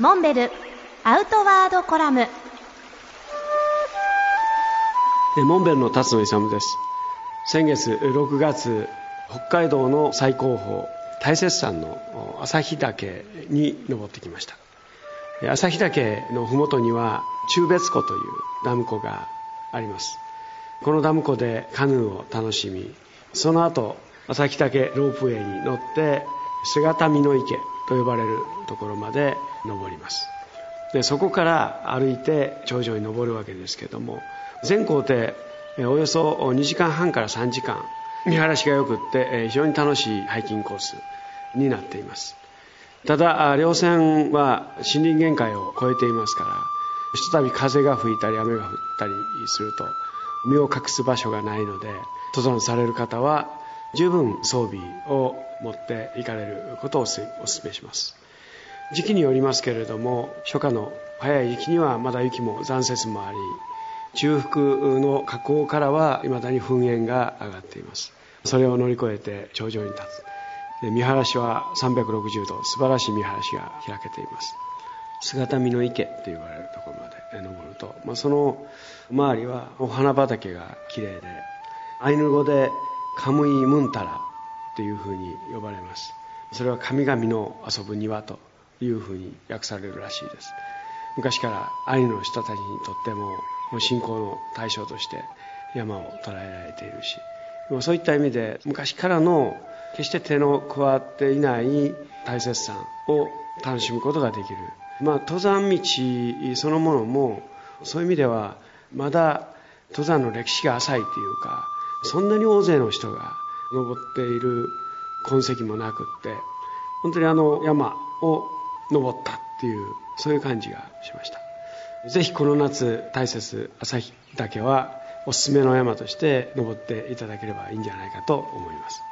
モンベルアウトワードコラム。モンベルの辰野勇です。先月6月北海道の最高峰大雪山の旭岳に登ってきました。旭岳の麓には中別湖というダム湖があります。このダム湖でカヌーを楽しみその後旭岳ロープウェイに乗って姿見の池と呼ばれるところまで登ります。でそこから歩いて頂上に登るわけですけども全行程およそ2時間半から3時間見晴らしが良くって非常に楽しいハイキングコースになっています。ただ稜線は森林限界を超えていますからひとたび風が吹いたり雨が降ったりすると身を隠す場所がないので登山される方は十分装備を持って行かれることをお勧めします。時期によりますけれども初夏の早い時期にはまだ雪も残雪もあり中腹の河口からは未だに噴煙が上がっています。それを乗り越えて頂上に立つ。見晴らしは360度素晴らしい見晴らしが開けています。姿見の池と言われるところまで登ると、まあ、その周りはお花畑が綺麗でアイヌ語でカムイムンタラというふうに呼ばれます。それは神々の遊ぶ庭というふうに訳されるらしいです。昔からアイヌの人たちにとっても信仰の対象として山を捉えられているし。そういった意味で昔からの決して手の加わっていない大雪山を楽しむことができる、まあ、登山道そのものもそういう意味ではまだ登山の歴史が浅いというかそんなに大勢の人が登っている痕跡もなくって本当にあの山を登ったっていうそういう感じがしました。ぜひこの夏大雪旭岳はおすすめの山として登っていただければいいんじゃないかと思います。